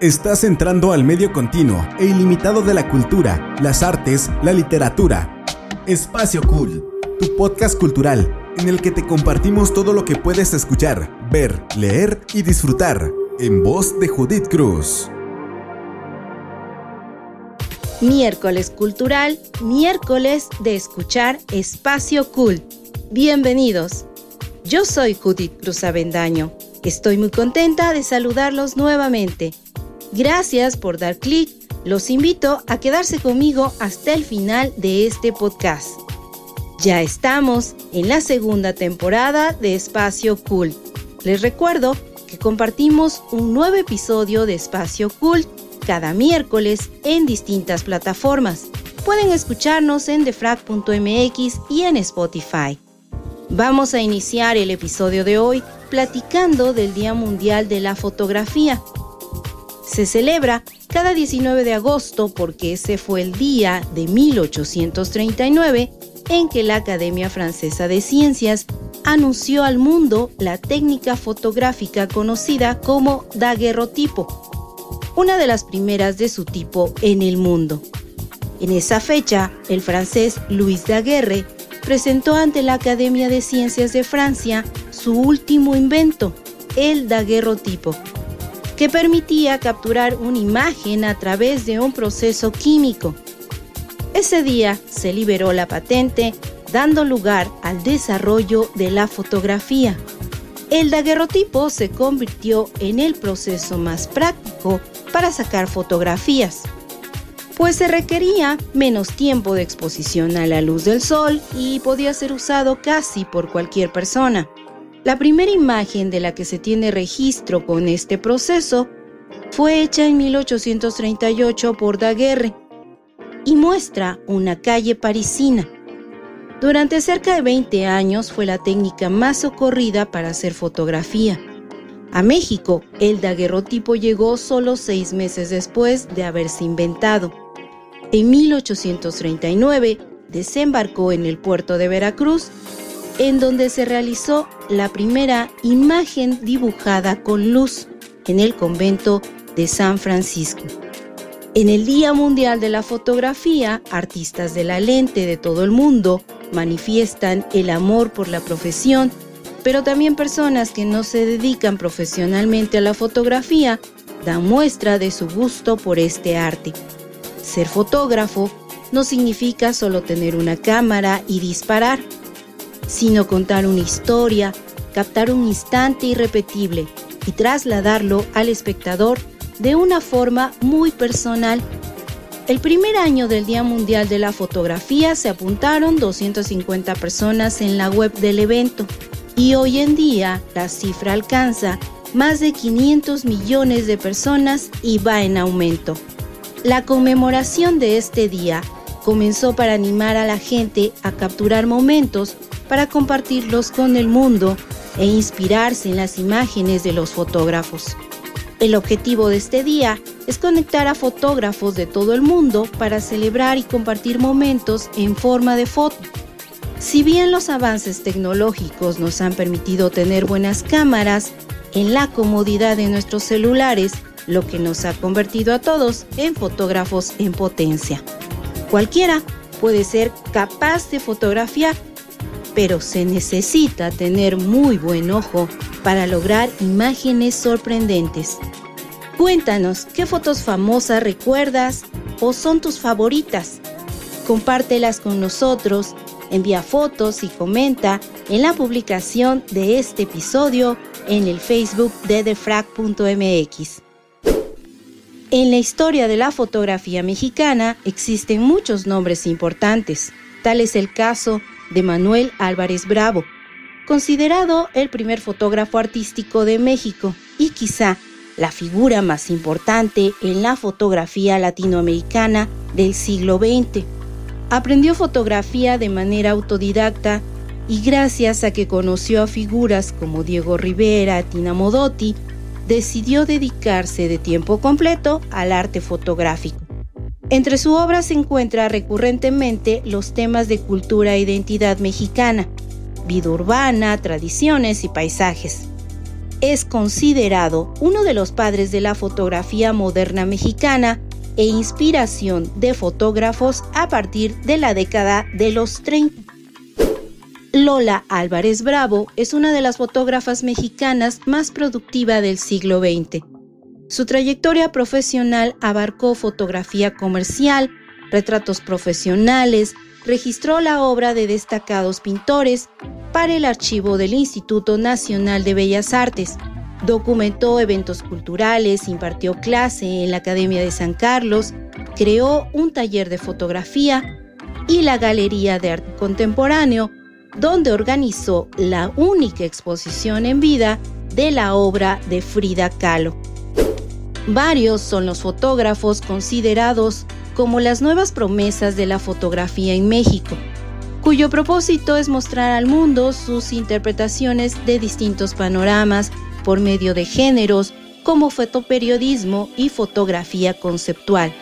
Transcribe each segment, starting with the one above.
Estás entrando al medio continuo e ilimitado de la cultura, las artes, la literatura. Espacio Cool, tu podcast cultural en el que te compartimos todo lo que puedes escuchar, ver, leer y disfrutar, en voz de Judith Cruz. Miércoles Cultural, miércoles de escuchar Espacio Cool. Bienvenidos. Yo soy Judith Cruz Avendaño Estoy muy contenta de saludarlos nuevamente. Gracias por dar clic. Los invito a quedarse conmigo hasta el final de este podcast. Ya estamos en la segunda temporada de Espacio Cult. Les recuerdo que compartimos un nuevo episodio de Espacio Cult cada miércoles en distintas plataformas. Pueden escucharnos en defrag.mx y en Spotify. Vamos a iniciar el episodio de hoy platicando del Día Mundial de la Fotografía. Se celebra cada 19 de agosto porque ese fue el día de 1839 en que la Academia Francesa de Ciencias anunció al mundo la técnica fotográfica conocida como daguerrotipo, una de las primeras de su tipo en el mundo. En esa fecha, el francés Louis Daguerre presentó ante la Academia de Ciencias de Francia su último invento, el daguerrotipo, que permitía capturar una imagen a través de un proceso químico. Ese día se liberó la patente, dando lugar al desarrollo de la fotografía. El daguerrotipo se convirtió en el proceso más práctico para sacar fotografías pues se requería menos tiempo de exposición a la luz del sol y podía ser usado casi por cualquier persona. La primera imagen de la que se tiene registro con este proceso fue hecha en 1838 por Daguerre y muestra una calle parisina. Durante cerca de 20 años fue la técnica más socorrida para hacer fotografía. A México, el daguerrotipo llegó solo seis meses después de haberse inventado. En 1839 desembarcó en el puerto de Veracruz, en donde se realizó la primera imagen dibujada con luz en el convento de San Francisco. En el Día Mundial de la Fotografía, artistas de la lente de todo el mundo manifiestan el amor por la profesión, pero también personas que no se dedican profesionalmente a la fotografía dan muestra de su gusto por este arte. Ser fotógrafo no significa solo tener una cámara y disparar, sino contar una historia, captar un instante irrepetible y trasladarlo al espectador de una forma muy personal. El primer año del Día Mundial de la Fotografía se apuntaron 250 personas en la web del evento y hoy en día la cifra alcanza más de 500 millones de personas y va en aumento. La conmemoración de este día comenzó para animar a la gente a capturar momentos para compartirlos con el mundo e inspirarse en las imágenes de los fotógrafos. El objetivo de este día es conectar a fotógrafos de todo el mundo para celebrar y compartir momentos en forma de foto. Si bien los avances tecnológicos nos han permitido tener buenas cámaras en la comodidad de nuestros celulares, lo que nos ha convertido a todos en fotógrafos en potencia. Cualquiera puede ser capaz de fotografiar, pero se necesita tener muy buen ojo para lograr imágenes sorprendentes. Cuéntanos qué fotos famosas recuerdas o son tus favoritas. Compártelas con nosotros, envía fotos y comenta en la publicación de este episodio en el Facebook de defrag.mx. En la historia de la fotografía mexicana existen muchos nombres importantes. Tal es el caso de Manuel Álvarez Bravo, considerado el primer fotógrafo artístico de México y quizá la figura más importante en la fotografía latinoamericana del siglo XX. Aprendió fotografía de manera autodidacta y gracias a que conoció a figuras como Diego Rivera, Tina Modotti, decidió dedicarse de tiempo completo al arte fotográfico. Entre su obra se encuentra recurrentemente los temas de cultura e identidad mexicana, vida urbana, tradiciones y paisajes. es considerado uno de los padres de la fotografía moderna mexicana e inspiración de fotógrafos a partir de la década de los 30. Lola Álvarez Bravo es una de las fotógrafas mexicanas más productiva del siglo XX. Su trayectoria profesional abarcó fotografía comercial, retratos profesionales, registró la obra de destacados pintores para el archivo del Instituto Nacional de Bellas Artes, documentó eventos culturales, impartió clase en la Academia de San Carlos, creó un taller de fotografía y la Galería de Arte Contemporáneo, donde organizó la única exposición en vida de la obra de Frida Kahlo. Varios son los fotógrafos considerados como las nuevas promesas de la fotografía en México, cuyo propósito es mostrar al mundo sus interpretaciones de distintos panoramas por medio de géneros como fotoperiodismo y fotografía conceptual.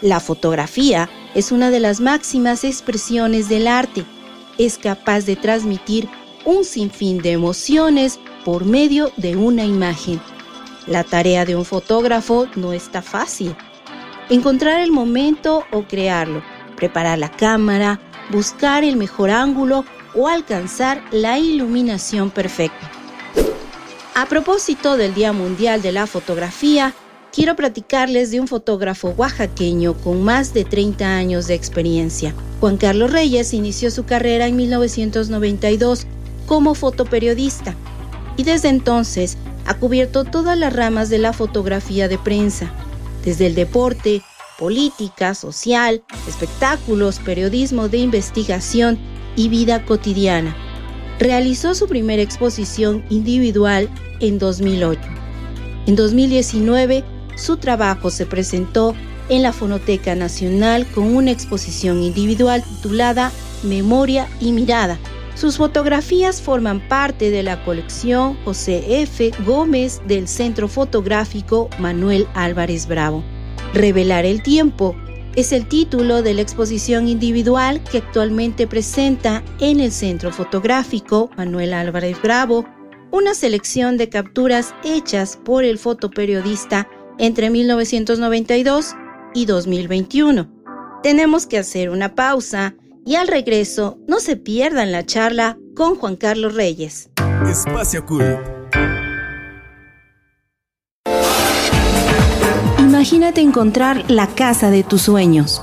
La fotografía es una de las máximas expresiones del arte. Es capaz de transmitir un sinfín de emociones por medio de una imagen. La tarea de un fotógrafo no está fácil encontrar el momento o crearlo, preparar la cámara, buscar el mejor ángulo o alcanzar la iluminación perfecta. A propósito del Día Mundial de la Fotografía, quiero platicarles de un fotógrafo oaxaqueño con más de 30 años de experiencia. Juan Carlos Reyes inició su carrera en 1992 como fotoperiodista y desde entonces ha cubierto todas las ramas de la fotografía de prensa, desde el deporte, política, social, espectáculos, periodismo de investigación y vida cotidiana. Realizó su primera exposición individual en 2008. En 2019, su trabajo se presentó en la Fonoteca Nacional con una exposición individual titulada Memoria y Mirada. Sus fotografías forman parte de la colección José F. Gómez del Centro Fotográfico Manuel Álvarez Bravo. Revelar el tiempo es el título de la exposición individual que actualmente presenta en el Centro Fotográfico Manuel Álvarez Bravo una selección de capturas hechas por el fotoperiodista entre 1992 y 2021. Tenemos que hacer una pausa y al regreso no se pierdan la charla con Juan Carlos Reyes. Espacio Cool. Imagínate encontrar la casa de tus sueños.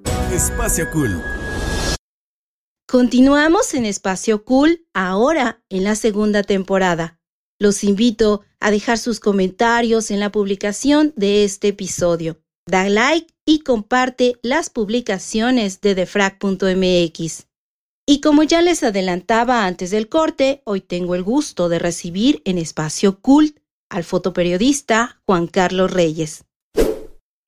Espacio Cool. Continuamos en Espacio Cool ahora en la segunda temporada. Los invito a dejar sus comentarios en la publicación de este episodio. Da like y comparte las publicaciones de defrag.mx. Y como ya les adelantaba antes del corte, hoy tengo el gusto de recibir en Espacio Cult al fotoperiodista Juan Carlos Reyes.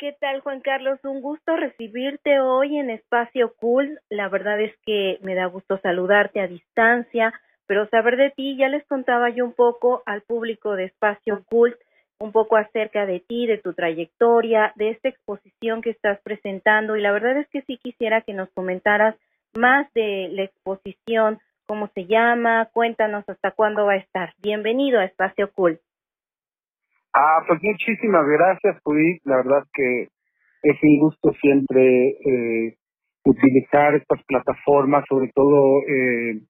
¿Qué tal Juan Carlos? Un gusto recibirte hoy en Espacio Cool. La verdad es que me da gusto saludarte a distancia, pero saber de ti, ya les contaba yo un poco al público de Espacio Cool, un poco acerca de ti, de tu trayectoria, de esta exposición que estás presentando y la verdad es que sí quisiera que nos comentaras más de la exposición, cómo se llama, cuéntanos hasta cuándo va a estar. Bienvenido a Espacio Cool. Ah, pues muchísimas gracias, Judith. La verdad que es un gusto siempre eh, utilizar estas plataformas, sobre todo eh,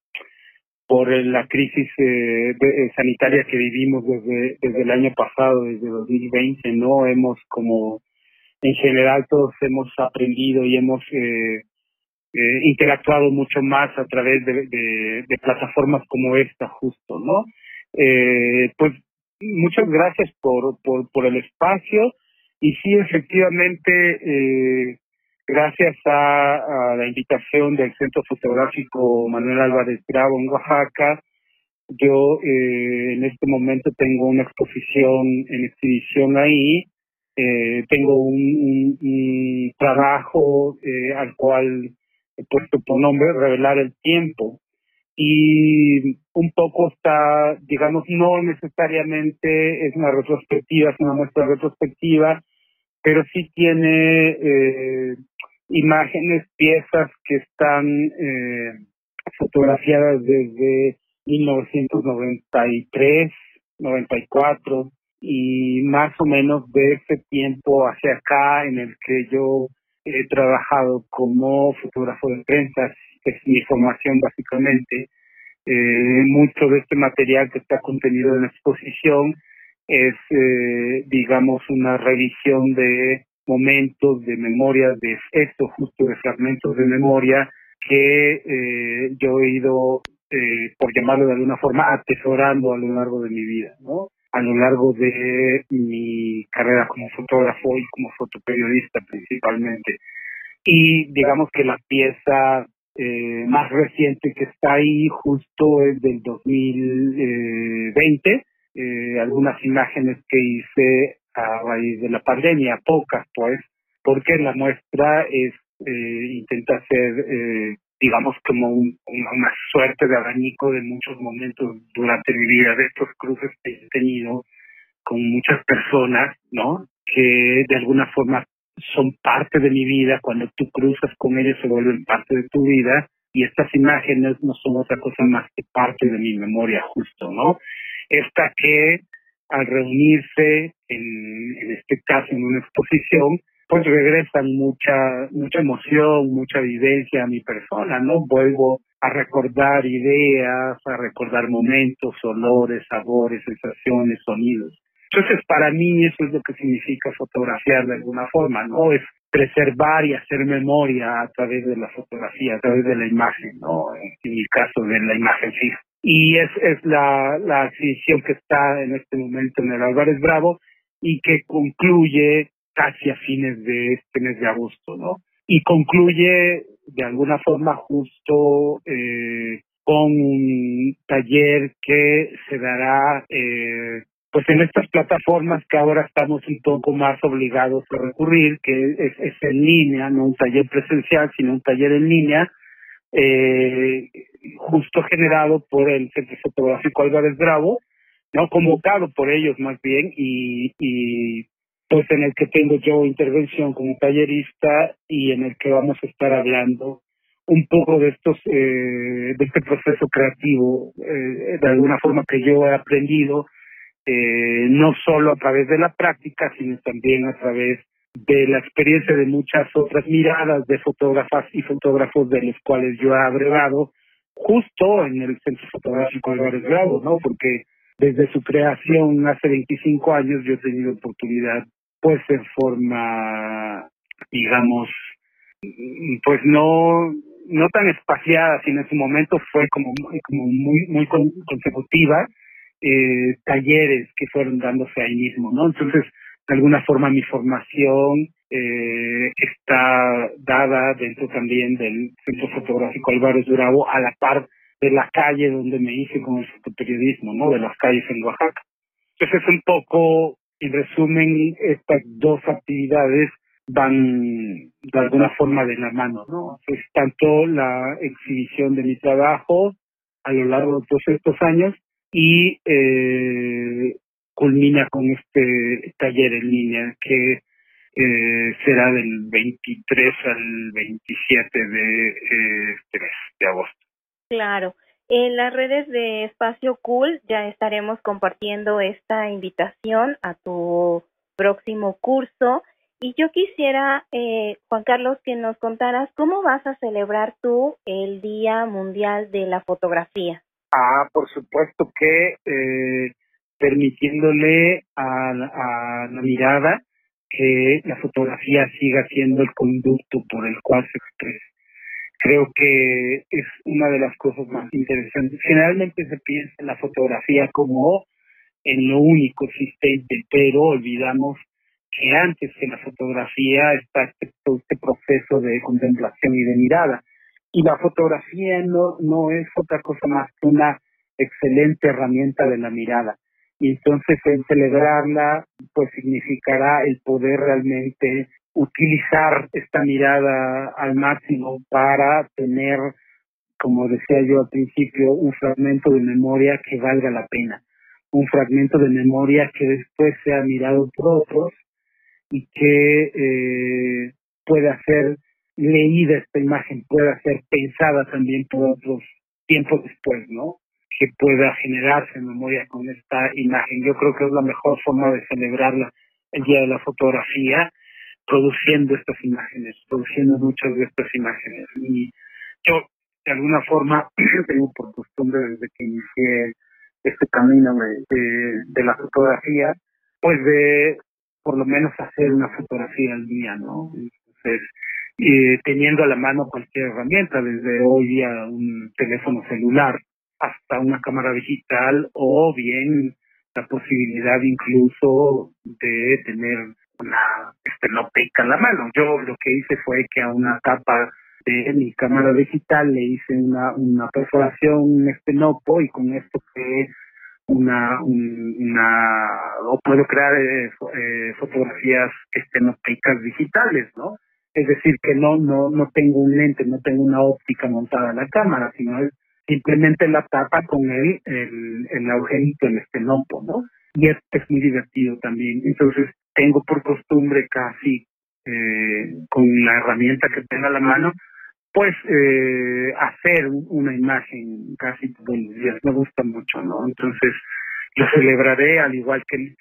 por la crisis eh, eh, sanitaria que vivimos desde, desde el año pasado, desde 2020, ¿no? Hemos como, en general todos hemos aprendido y hemos eh, eh, interactuado mucho más a través de, de, de plataformas como esta, justo, ¿no? Eh, pues muchas gracias por, por, el espacio. Y sí, efectivamente, eh, gracias a, la invitación del Centro Fotográfico Manuel Álvarez Bravo en Oaxaca, yo eh, en este momento tengo una exposición en exhibición ahí, eh, tengo un trabajo eh, al cual he puesto por nombre Revelar el Tiempo, y un poco está, digamos, no necesariamente es una retrospectiva, es una muestra retrospectiva, pero sí tiene eh, imágenes, piezas que están eh, fotografiadas desde 1993, 94 y más o menos de ese tiempo hacia acá en el que yo he trabajado como fotógrafo de prensa, que es mi formación básicamente. Eh, mucho de este material que está contenido en la exposición es, eh, digamos, una revisión de momentos de memoria, de esto justo de fragmentos de memoria que eh, yo he ido, eh, por llamarlo de alguna forma, atesorando a lo largo de mi vida, ¿no? A lo largo de mi carrera como fotógrafo y como fotoperiodista principalmente. Y digamos que la pieza eh, más reciente que está ahí justo es del 2020, eh, algunas imágenes que hice a raíz de la pandemia, pocas pues, porque la muestra es eh, intenta ser, eh, digamos, como un, una suerte de abanico de muchos momentos durante mi vida, de estos cruces que he tenido con muchas personas, ¿no? Que de alguna forma son parte de mi vida, cuando tú cruzas con ellos se vuelven parte de tu vida y estas imágenes no son otra cosa más que parte de mi memoria justo, ¿no? Esta que al reunirse en, en este caso en una exposición, pues regresan mucha, mucha emoción, mucha vivencia a mi persona, ¿no? Vuelvo a recordar ideas, a recordar momentos, olores, sabores, sensaciones, sonidos. Entonces, para mí eso es lo que significa fotografiar de alguna forma, ¿no? Es preservar y hacer memoria a través de la fotografía, a través de la imagen, ¿no? En mi caso, de la imagen fija. Y es, es la, la exhibición que está en este momento en el Álvarez Bravo y que concluye casi a fines de este mes de agosto, ¿no? Y concluye de alguna forma justo eh, con un taller que se dará eh, pues en estas plataformas que ahora estamos un poco más obligados a recurrir, que es, es en línea, no un taller presencial, sino un taller en línea, eh, justo generado por el Centro Fotográfico Álvarez Bravo, no convocado por ellos más bien, y, y pues en el que tengo yo intervención como tallerista y en el que vamos a estar hablando un poco de estos eh, de este proceso creativo eh, de alguna forma que yo he aprendido eh, no solo a través de la práctica, sino también a través de la experiencia de muchas otras miradas de fotógrafas y fotógrafos de los cuales yo he abrevado justo en el Centro Fotográfico Álvarez Bravo, ¿no? Porque desde su creación hace 25 años yo he tenido oportunidad, pues en forma, digamos, pues no no tan espaciada, sino en su momento fue como, como muy muy consecutiva, eh, talleres que fueron dándose ahí mismo, ¿no? Entonces, de alguna forma mi formación eh, está dada dentro también del Centro Fotográfico Álvarez Durabo a la par de la calle donde me hice con el fotoperiodismo, ¿no? De las calles en Oaxaca. Entonces es un poco, en resumen, estas dos actividades van de alguna forma de la mano, ¿no? Es tanto la exhibición de mi trabajo a lo largo de todos estos años y eh, culmina con este taller en línea que eh, será del 23 al 27 de eh, este de agosto. Claro. En las redes de Espacio Cool ya estaremos compartiendo esta invitación a tu próximo curso. Y yo quisiera, eh, Juan Carlos, que nos contaras cómo vas a celebrar tú el Día Mundial de la Fotografía. Ah, por supuesto que eh, permitiéndole a, la mirada que la fotografía siga siendo el conducto por el cual se expresa. Creo que es una de las cosas más interesantes. Generalmente se piensa en la fotografía como en lo único existente, pero olvidamos que antes que la fotografía está este, este proceso de contemplación y de mirada. Y la fotografía no, no es otra cosa más que una excelente herramienta de la mirada. Y entonces el celebrarla pues significará el poder realmente utilizar esta mirada al máximo para tener, como decía yo al principio, un fragmento de memoria que valga la pena, un fragmento de memoria que después sea mirado por otros y que eh, pueda ser leída esta imagen, pueda ser pensada también por otros tiempos después, ¿no? que pueda generarse en memoria con esta imagen. Yo creo que es la mejor forma de celebrarla el Día de la Fotografía, produciendo estas imágenes, produciendo muchas de estas imágenes. Y yo, de alguna forma, tengo por costumbre desde que inicié este camino de, de, la fotografía, pues de por lo menos hacer una fotografía al día, ¿no? Entonces, teniendo a la mano cualquier herramienta, desde hoy día un teléfono celular, hasta una cámara digital o bien la posibilidad incluso de tener una estenoteca en la mano. Yo lo que hice fue que a una tapa de mi cámara digital le hice una, una perforación, un estenopo y con esto creé una, una, o puedo crear eh, eh, fotografías estenotecas digitales, ¿no? Es decir, que no, no, no tengo un lente, no tengo una óptica montada en la cámara, sino es simplemente la tapa con el, el, el agujerito, el estenopo, ¿no? Y es, es muy divertido también. Entonces, tengo por costumbre casi, eh, con la herramienta que tenga a la mano, pues eh, hacer una imagen casi todos los días. Me gusta mucho, ¿no? Entonces, yo celebraré, al igual que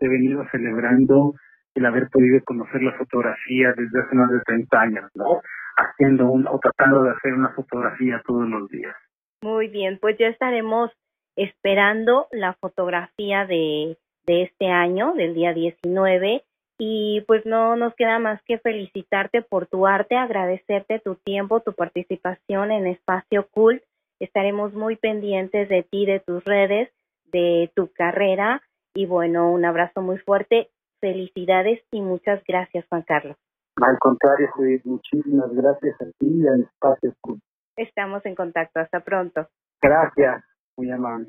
he venido celebrando el haber podido conocer la fotografía desde hace más de 30 años, ¿no? Haciendo un, o tratando de hacer una fotografía todos los días. Muy bien, pues ya estaremos esperando la fotografía de, de este año, del día 19, y pues no nos queda más que felicitarte por tu arte, agradecerte tu tiempo, tu participación en Espacio Cool. Estaremos muy pendientes de ti, de tus redes, de tu carrera y bueno, un abrazo muy fuerte, felicidades y muchas gracias Juan Carlos. Al contrario, Judith, muchísimas gracias a ti y al Espacio Cool. Estamos en contacto. Hasta pronto. Gracias. Muy amable.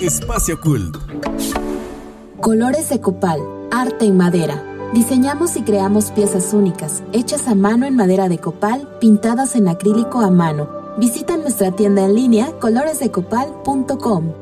Espacio Cool. Colores de copal, arte en madera. Diseñamos y creamos piezas únicas, hechas a mano en madera de copal, pintadas en acrílico a mano. Visita nuestra tienda en línea coloresdecopal.com.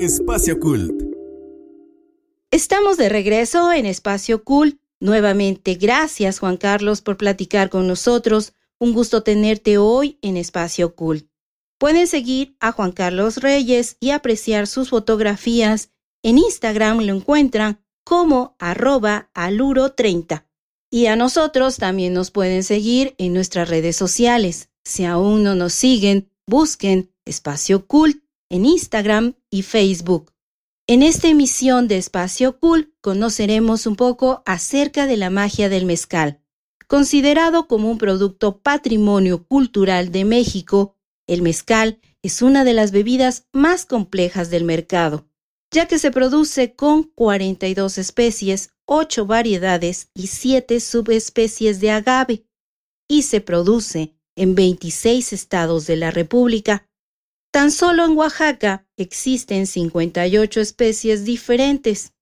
Espacio Cult. Estamos de regreso en Espacio Cult. Nuevamente, gracias Juan Carlos por platicar con nosotros. Un gusto tenerte hoy en Espacio Cult. Pueden seguir a Juan Carlos Reyes y apreciar sus fotografías. En Instagram lo encuentran como arroba aluro30. Y a nosotros también nos pueden seguir en nuestras redes sociales. Si aún no nos siguen, busquen Espacio Cult en Instagram y Facebook. En esta emisión de Espacio Cool conoceremos un poco acerca de la magia del mezcal. Considerado como un producto patrimonio cultural de México, el mezcal es una de las bebidas más complejas del mercado, ya que se produce con 42 especies, 8 variedades y 7 subespecies de agave, y se produce en 26 estados de la República, Tan solo en Oaxaca existen 58 especies diferentes,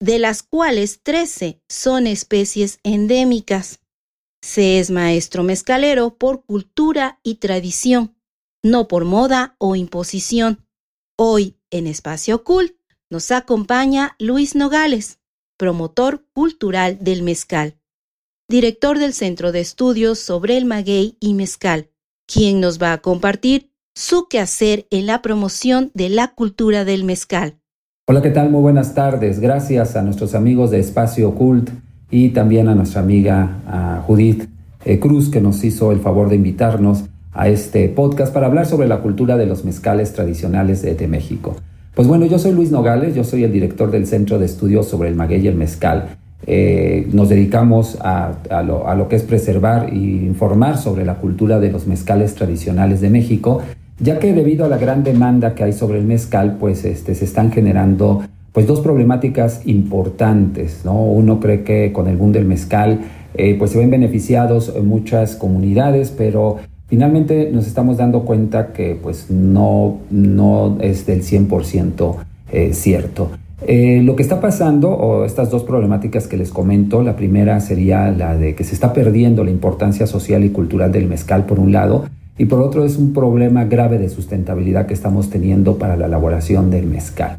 de las cuales 13 son especies endémicas. Se es maestro mezcalero por cultura y tradición, no por moda o imposición. Hoy, en Espacio Cult, nos acompaña Luis Nogales, promotor cultural del mezcal, director del Centro de Estudios sobre el Maguey y Mezcal, quien nos va a compartir su quehacer en la promoción de la cultura del mezcal. Hola, ¿qué tal? Muy buenas tardes. Gracias a nuestros amigos de Espacio Cult y también a nuestra amiga Judith eh, Cruz que nos hizo el favor de invitarnos a este podcast para hablar sobre la cultura de los mezcales tradicionales de, México. Pues bueno, yo soy Luis Nogales, yo soy el director del Centro de Estudios sobre el Maguey Mezcal. Eh, nos dedicamos a, lo, a, lo, que es preservar e informar sobre la cultura de los mezcales tradicionales de México ya que debido a la gran demanda que hay sobre el mezcal, pues este, se están generando pues dos problemáticas importantes, ¿no? Uno cree que con el boom del mezcal eh, pues se ven beneficiados muchas comunidades, pero finalmente nos estamos dando cuenta que pues no, no es del 100% eh, cierto. Eh, lo que está pasando, o estas dos problemáticas que les comento, la primera sería la de que se está perdiendo la importancia social y cultural del mezcal por un lado, y por otro es un problema grave de sustentabilidad que estamos teniendo para la elaboración del mezcal.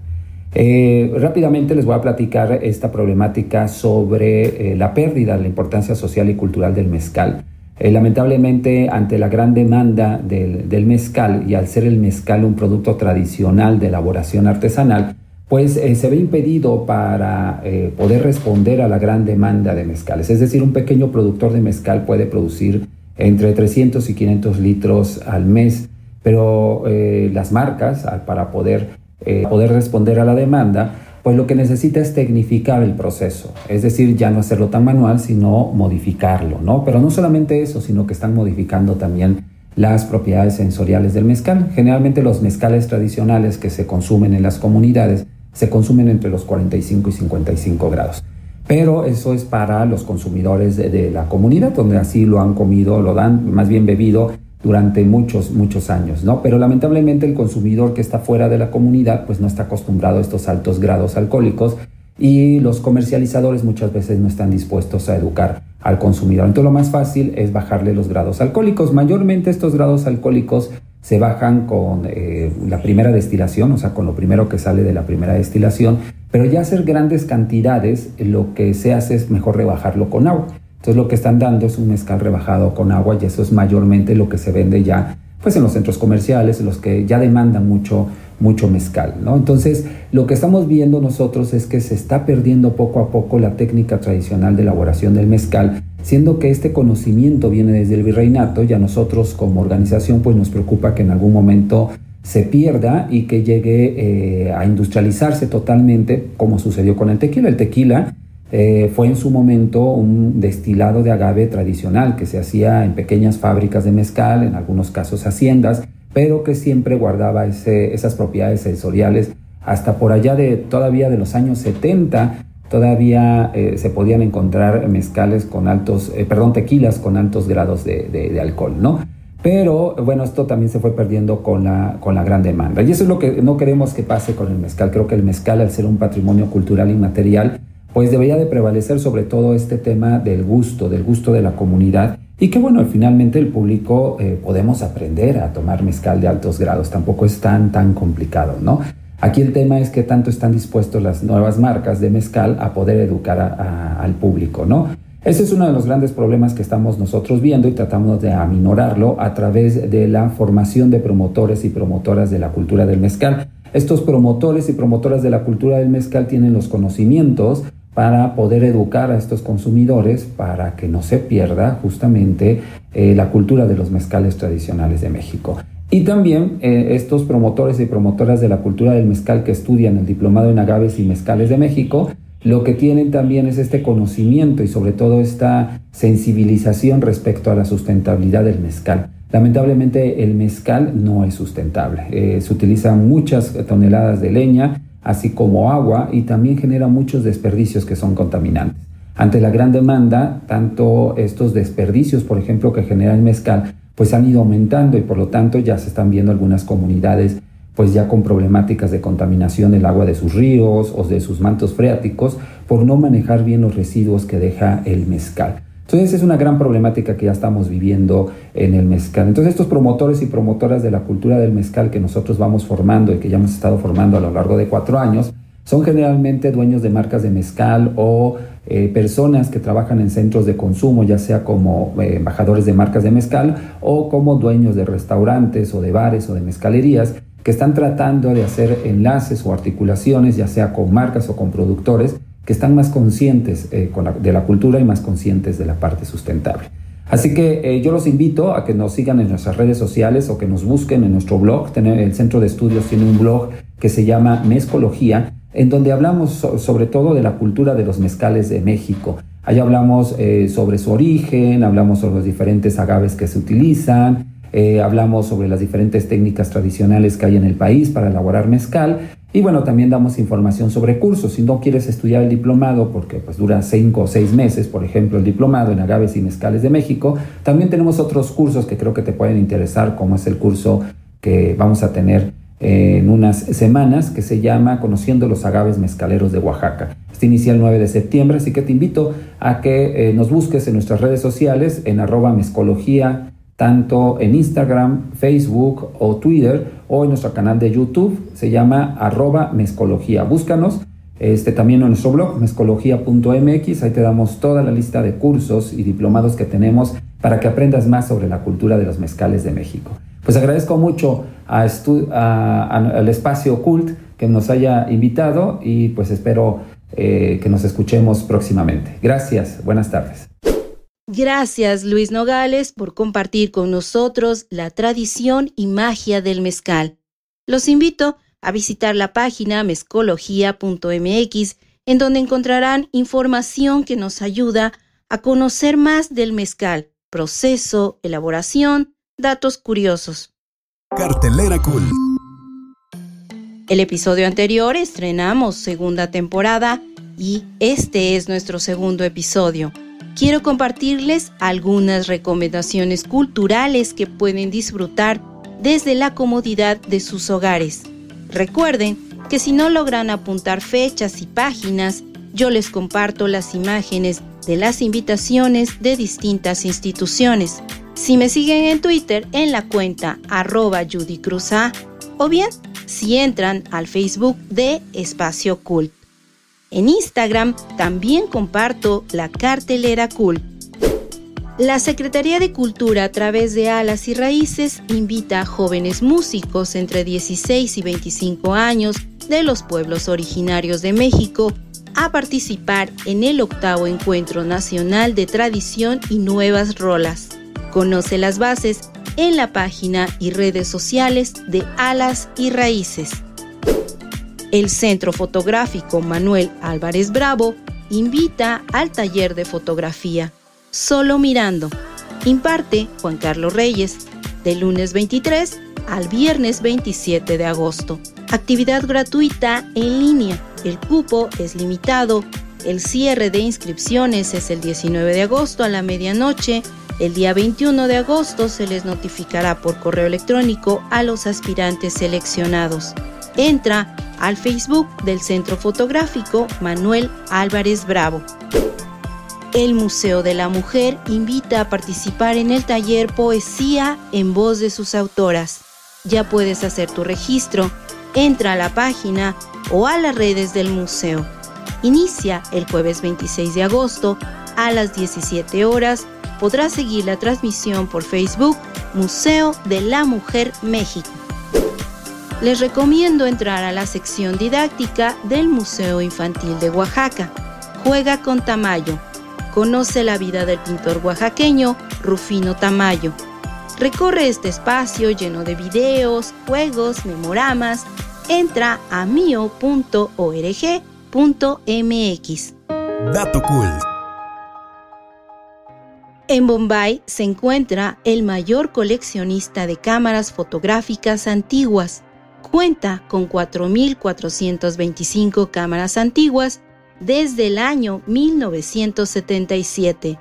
Eh, rápidamente les voy a platicar esta problemática sobre eh, la pérdida de la importancia social y cultural del mezcal. Eh, lamentablemente, ante la gran demanda del, del, mezcal y al ser el mezcal un producto tradicional de elaboración artesanal, pues se ve impedido para poder responder a la gran demanda de mezcales. Es decir, un pequeño productor de mezcal puede producir entre 300 y 500 litros al mes, pero eh, las marcas, para poder, eh, poder responder a la demanda, pues lo que necesita es tecnificar el proceso, es decir, ya no hacerlo tan manual, sino modificarlo, ¿no? Pero no solamente eso, sino que están modificando también las propiedades sensoriales del mezcal. Generalmente los mezcales tradicionales que se consumen en las comunidades se consumen entre los 45 y 55 grados pero eso es para los consumidores de, la comunidad, donde así lo han comido, lo dan, más bien bebido durante muchos, muchos años, ¿no? Pero lamentablemente el consumidor que está fuera de la comunidad, pues no está acostumbrado a estos altos grados alcohólicos y los comercializadores muchas veces no están dispuestos a educar al consumidor. Entonces lo más fácil es bajarle los grados alcohólicos. Mayormente estos grados alcohólicos se bajan con eh, la primera destilación, o sea, con lo primero que sale de la primera destilación, pero ya hacer grandes cantidades, lo que se hace es mejor rebajarlo con agua. Entonces lo que están dando es un mezcal rebajado con agua y eso es mayormente lo que se vende ya pues en los centros comerciales, en los que ya demandan mucho, mucho mezcal, ¿no? Entonces, lo que estamos viendo nosotros es que se está perdiendo poco a poco la técnica tradicional de elaboración del mezcal, siendo que este conocimiento viene desde el virreinato y a nosotros como organización pues nos preocupa que en algún momento se pierda y que llegue eh, a industrializarse totalmente, como sucedió con el tequila. El tequila eh, fue en su momento un destilado de agave tradicional que se hacía en pequeñas fábricas de mezcal, en algunos casos haciendas, pero que siempre guardaba esas propiedades sensoriales hasta por allá de todavía de los años 70, todavía eh, se podían encontrar mezcales con altos, eh, perdón, tequilas con altos grados de, alcohol, ¿no? Pero bueno, esto también se fue perdiendo con la, con la gran demanda. Y eso es lo que no queremos que pase con el mezcal. Creo que el mezcal, al ser un patrimonio cultural inmaterial, pues debería de prevalecer sobre todo este tema del gusto, del gusto de la comunidad y que bueno, finalmente el público eh, podemos aprender a tomar mezcal de altos grados, tampoco es tan, tan complicado, ¿no? Aquí el tema es que tanto están dispuestos las nuevas marcas de mezcal a poder educar al público, ¿no? Ese es uno de los grandes problemas que estamos nosotros viendo y tratamos de aminorarlo a través de la formación de promotores y promotoras de la cultura del mezcal. Estos promotores y promotoras de la cultura del mezcal tienen los conocimientos para poder educar a estos consumidores para que no se pierda justamente eh, la cultura de los mezcales tradicionales de México. Y también eh, estos promotores y promotoras de la cultura del mezcal que estudian el diplomado en agaves y mezcales de México, lo que tienen también es este conocimiento y sobre todo esta sensibilización respecto a la sustentabilidad del mezcal. Lamentablemente el mezcal no es sustentable. Eh, se utilizan muchas toneladas de leña, así como agua, y también genera muchos desperdicios que son contaminantes. Ante la gran demanda, tanto estos desperdicios, por ejemplo, que genera el mezcal, pues han ido aumentando y por lo tanto ya se están viendo algunas comunidades pues ya con problemáticas de contaminación del agua de sus ríos o de sus mantos freáticos por no manejar bien los residuos que deja el mezcal. Entonces es una gran problemática que ya estamos viviendo en el mezcal. Entonces estos promotores y promotoras de la cultura del mezcal que nosotros vamos formando y que ya hemos estado formando a lo largo de cuatro años, son generalmente dueños de marcas de mezcal o eh, personas que trabajan en centros de consumo, ya sea como eh, embajadores de marcas de mezcal o como dueños de restaurantes o de bares o de mezcalerías que están tratando de hacer enlaces o articulaciones, ya sea con marcas o con productores, que están más conscientes eh, de la cultura y más conscientes de la parte sustentable. Así que yo los invito a que nos sigan en nuestras redes sociales o que nos busquen en nuestro blog. El Centro de Estudios tiene un blog que se llama Mezcología en donde hablamos sobre todo de la cultura de los mezcales de México. Ahí hablamos eh, sobre su origen, hablamos sobre los diferentes agaves que se utilizan, eh, hablamos sobre las diferentes técnicas tradicionales que hay en el país para elaborar mezcal y bueno, también damos información sobre cursos. Si no quieres estudiar el diplomado, porque pues dura cinco o seis meses, por ejemplo, el diplomado en agaves y mezcales de México, también tenemos otros cursos que creo que te pueden interesar, como es el curso que vamos a tener en unas semanas que se llama Conociendo los agaves mezcaleros de Oaxaca. Este inicia el 9 de septiembre, así que te invito a que eh, nos busques en nuestras redes sociales en arroba mezcología, tanto en Instagram, Facebook o Twitter o en nuestro canal de YouTube, se llama arroba mezcología. Búscanos este, también en nuestro blog, mezcología.mx, ahí te damos toda la lista de cursos y diplomados que tenemos para que aprendas más sobre la cultura de los mezcales de México. Pues agradezco mucho al espacio Cult que nos haya invitado y pues espero eh, que nos escuchemos próximamente. Gracias, buenas tardes. Gracias Luis Nogales por compartir con nosotros la tradición y magia del mezcal. Los invito a visitar la página mezcología.mx en donde encontrarán información que nos ayuda a conocer más del mezcal, proceso, elaboración, datos curiosos. Cartelera Cool. El episodio anterior estrenamos segunda temporada y este es nuestro segundo episodio. Quiero compartirles algunas recomendaciones culturales que pueden disfrutar desde la comodidad de sus hogares. Recuerden que si no logran apuntar fechas y páginas, yo les comparto las imágenes de las invitaciones de distintas instituciones. Si me siguen en Twitter en la cuenta arroba Judy o bien si entran al Facebook de Espacio Cult. En Instagram también comparto la cartelera Cult. La Secretaría de Cultura a través de Alas y Raíces invita a jóvenes músicos entre 16 y 25 años de los pueblos originarios de México a participar en el octavo Encuentro Nacional de Tradición y Nuevas Rolas. Conoce las bases en la página y redes sociales de Alas y Raíces. El Centro Fotográfico Manuel Álvarez Bravo invita al taller de fotografía Solo Mirando. Imparte Juan Carlos Reyes, de lunes 23 al viernes 27 de agosto. Actividad gratuita en línea. El cupo es limitado. El cierre de inscripciones es el 19 de agosto a la medianoche. El día 21 de agosto se les notificará por correo electrónico a los aspirantes seleccionados. Entra al Facebook del Centro Fotográfico Manuel Álvarez Bravo. El Museo de la Mujer invita a participar en el taller Poesía en voz de sus autoras. Ya puedes hacer tu registro. Entra a la página o a las redes del museo. Inicia el jueves 26 de agosto a las 17 horas. Podrás seguir la transmisión por Facebook Museo de la Mujer México. Les recomiendo entrar a la sección didáctica del Museo Infantil de Oaxaca. Juega con Tamayo conoce la vida del pintor oaxaqueño Rufino Tamayo. Recorre este espacio lleno de videos, juegos, memoramas. Entra a mio.org.mx. Dato cool. En Bombay se encuentra el mayor coleccionista de cámaras fotográficas antiguas. Cuenta con 4.425 cámaras antiguas desde el año 1977.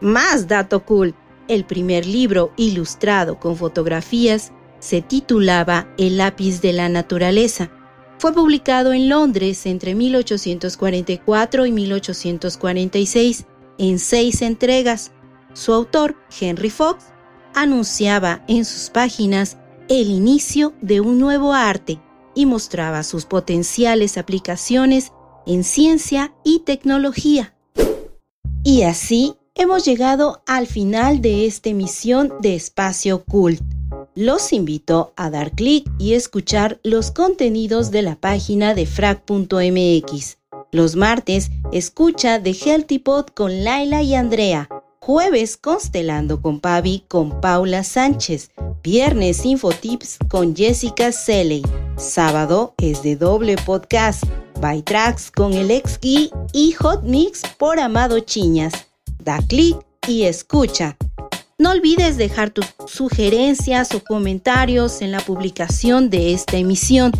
Más dato cool, el primer libro ilustrado con fotografías se titulaba El lápiz de la naturaleza. Fue publicado en Londres entre 1844 y 1846 en seis entregas. Su autor, Henry Fox, anunciaba en sus páginas el inicio de un nuevo arte y mostraba sus potenciales aplicaciones en ciencia y tecnología. Y así hemos llegado al final de esta emisión de Espacio Cult. Los invito a dar clic y escuchar los contenidos de la página de frac.mx. Los martes, escucha The Healthy Pod con Laila y Andrea. Jueves, Constelando con Pavi con Paula Sánchez. Viernes, Infotips con Jessica Selley. Sábado es de doble podcast By Tracks con el ex y Hot Mix por Amado Chiñas. Da clic y escucha. No olvides dejar tus sugerencias o comentarios en la publicación de esta emisión.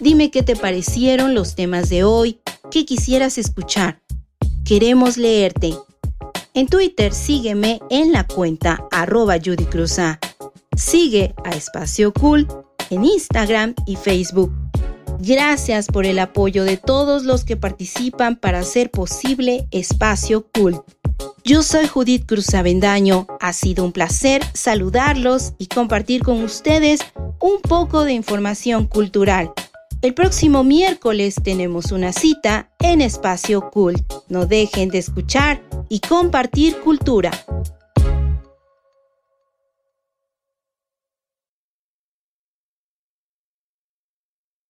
Dime qué te parecieron los temas de hoy, qué quisieras escuchar. Queremos leerte. En Twitter sígueme en la cuenta arroba Judy Sigue a Espacio Cool en Instagram y Facebook. Gracias por el apoyo de todos los que participan para hacer posible Espacio Cult. Yo soy Judith Cruz Avendaño. Ha sido un placer saludarlos y compartir con ustedes un poco de información cultural. El próximo miércoles tenemos una cita en Espacio Cult. No dejen de escuchar y compartir cultura.